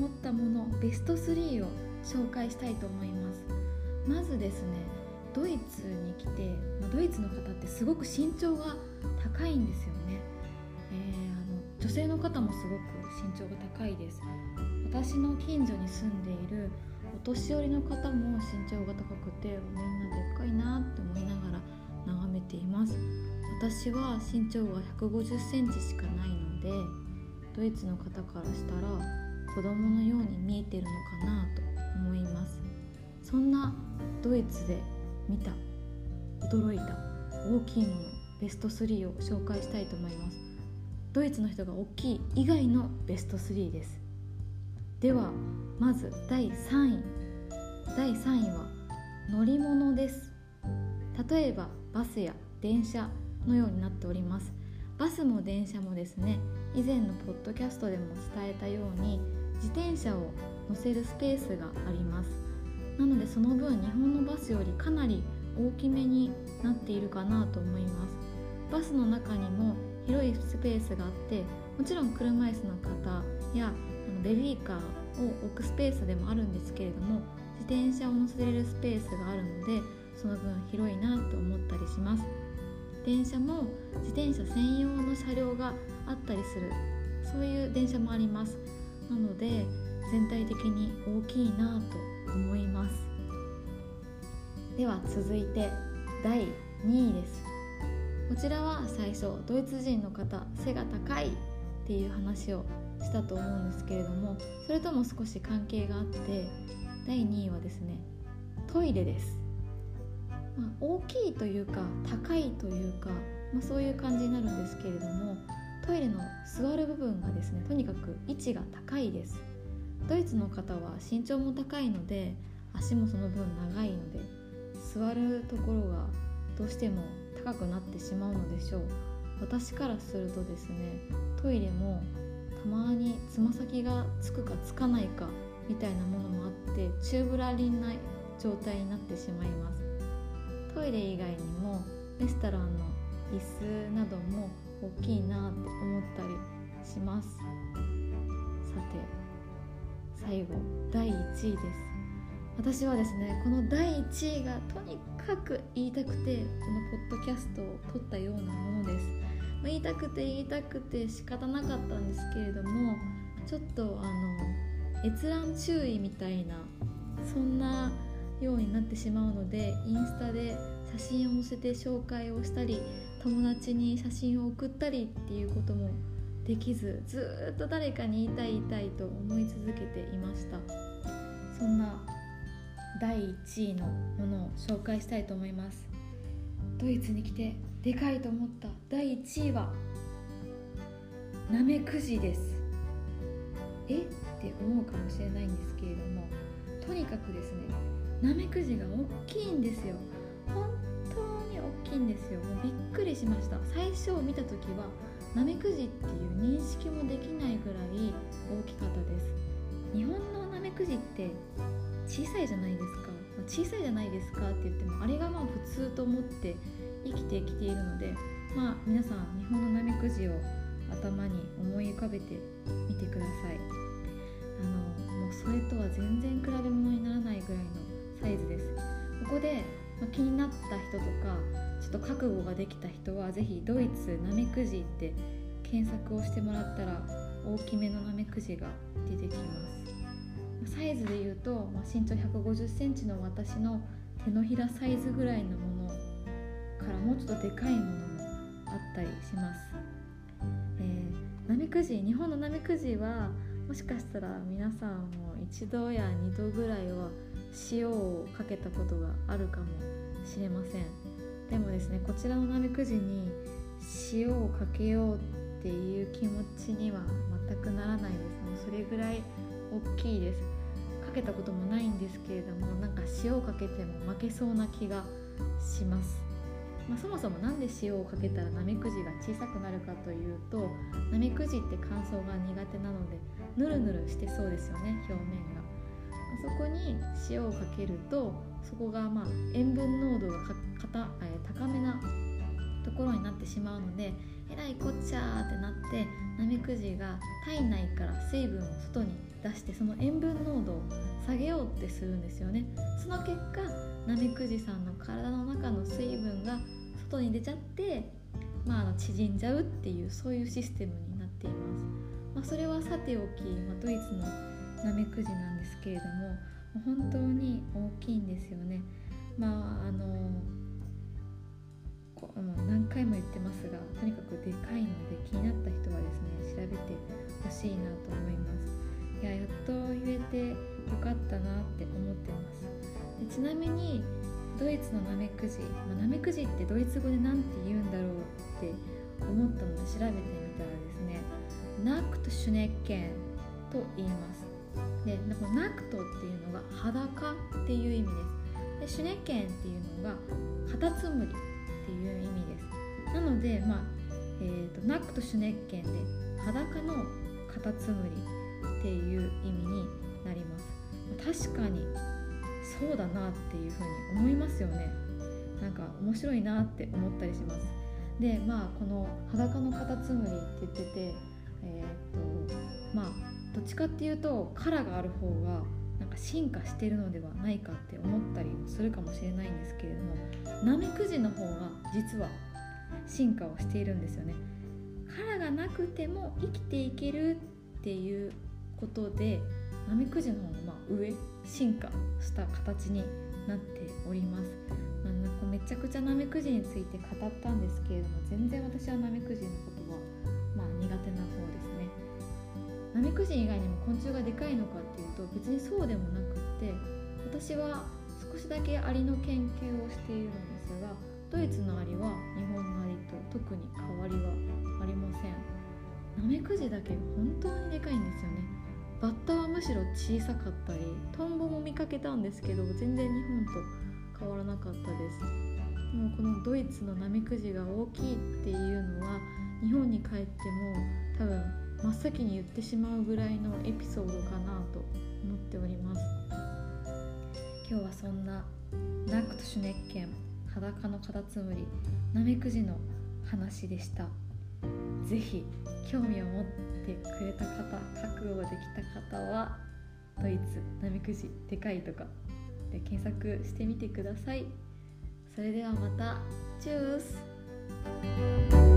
思ったものベスト3を紹介したいと思います。まずですねドイツに来て、まドイツの方ってすごく身長が高いんですよね、えー、あの女性の方もすごく身長が高いです。私の近所に住んでいるお年寄りの方も身長が高くてみんなでっかいなって思いながら眺めています。私は身長が1 5 0センチしかないのでドイツの方からしたら子供のように見えてるのかなと思います。そんなドイツで見た驚いた大きいものベスト3を紹介したいと思います。ドイツの人が大きい以外のベスト3です。ではまず第3位。第3位は乗り物です。例えばバスや電車のようになっております。バスも電車もですね以前のポッドキャストでも伝えたように自転車を乗せるスペースがあります。なのでその分日本のバスよりかなり大きめになっているかなと思います。バスの中にも広いスペースがあってもちろん車椅子の方やベビーカーを置くスペースでもあるんですけれども自転車を乗せれるスペースがあるのでその分広いなと思ったりします。電車も自転車専用の車両があったりするそういう電車もあります。なので全体的に大きいなと思います。では続いて第2位です。こちらは最初ドイツ人の方背が高いっていう話をしたと思うんですけれどもそれとも少し関係があって第2位はですねトイレです、まあ、大きいというか高いというか、まあ、そういう感じになるんですけれどもトイレの座る部分がですねとにかく位置が高いです。ドイツの方は身長も高いので足もその分長いので座るところがどうしても高くなってしまうのでしょう。私からするとですねトイレもたまにつま先がつくかつかないかみたいなものもあって宙ぶらりんな状態になってしまいます。トイレ以外にもレストランの椅子なども大きいなって思ったりします。さて最後第1位です。私はですねこの第1位がとにかく言いたくてこのポッドキャストを撮ったようなものです。ま言いたくて言いたくて仕方なかったんですけれどもちょっとあの閲覧注意みたいなそんなようになってしまうのでインスタで写真を載せて紹介をしたり友達に写真を送ったりっていうこともできずずっと誰かに言いたい言いたいと思い続けていました。そんな第1位のものを紹介したいと思います。ドイツに来てでかいと思った第1位はナメクジです。え？って思うかもしれないんですけれどもとにかくですねナメクジが大きいんですよ。本きいんですよ。もうびっくりしました。最初見た時はナメクジっていう認識もできないぐらい大きかったです。日本のナメクジって小さいじゃないですか。小さいじゃないですかって言ってもあれがまあ普通と思って生きてきているのでまあ皆さん日本のナメクジを頭に思い浮かべてみてください。あのもうそれ気になった人とかちょっと覚悟ができた人は是非ドイツナメクジって検索をしてもらったら大きめのナメクジが出てきます。サイズで言うと、まあ、身長1 5 0センチの私の手のひらサイズぐらいのものからもうちょっとでかいものもあったりします、えー、ナメクジ日本のナメクジはもしかしたら皆さんも一度や二度ぐらいは塩をかけたことがあるかもしれません。でもですねこちらのナメクジに塩をかけようっていう気持ちには全くならないです。もうそれぐらい大きいです。かけたこともないんですけれどもなんか塩をかけても負けそうな気がします。まあ、そもそも何で塩をかけたらナメクジが小さくなるかというとナメクジって乾燥が苦手なのでヌルヌルしてそうですよね表面が。そこに塩をかけるとそこがまあ塩分濃度がかかた、え高めなところになってしまうのでえらいこっちゃーってなってナメクジが体内から水分を外に出してその塩分濃度を下げようってするんですよねその結果ナメクジさんの体の中の水分が外に出ちゃって、まあ、あの縮んじゃうっていうそういうシステムになっています、まあ、それはさておき、まあ、ドイツのナメクジなんですけれども本当に大きいんですよね。まああのこ何回も言ってますがとにかくでかいので気になった人はですね調べてほしいなと思います。いややっと言えてよかったなって思ってます。でちなみにドイツのナメクジ、まあ、ナメクジってドイツ語で何て言うんだろうって思ったので調べてみたらですねナクトシュネッケンと言います。でこのナクトっていうのが裸っていう意味です。でシュネッケンっていうのがカタツムリっていう意味です。なのでまあえーと、ナクトシュネッケンで裸のカタツムリっていう意味になります。確かにそうだなっていうふうに思いますよね。なんか面白いなって思ったりします。でまあこの裸のカタツムリって言っててえー、っとまあどっちかっていうと殻がある方がなんか進化してるのではないかって思ったりするかもしれないんですけれどもナメクジの方が実は進化をしているんですよね。殻がなくても生きていけるっていうことでナメクジの方がま上進化した形になっております、まあ、なんかめちゃくちゃナメクジについて語ったんですけれども全然私はナメクジのことはまあ苦手な方ですね。ナメクジ以外にも昆虫がでかいのかっていうと別にそうでもなくって私は少しだけアリの研究をしているのですがドイツのアリは日本のアリと特に変わりはありません。ナメクジだけ本当にでかいんですよね。バッタはむしろ小さかったりトンボも見かけたんですけど全然日本と変わらなかったです。でもこのドイツのナメクジが大きいっていうのは日本に帰っても多分真っ先に言ってしまうぐらいのエピソードかなと思っております。今日はそんなナックトシュネッケン裸のカタツムリナメクジの話でした。是非興味を持ってドイツナメクジでかいとか。で検索してみてください。それではまた。チュース。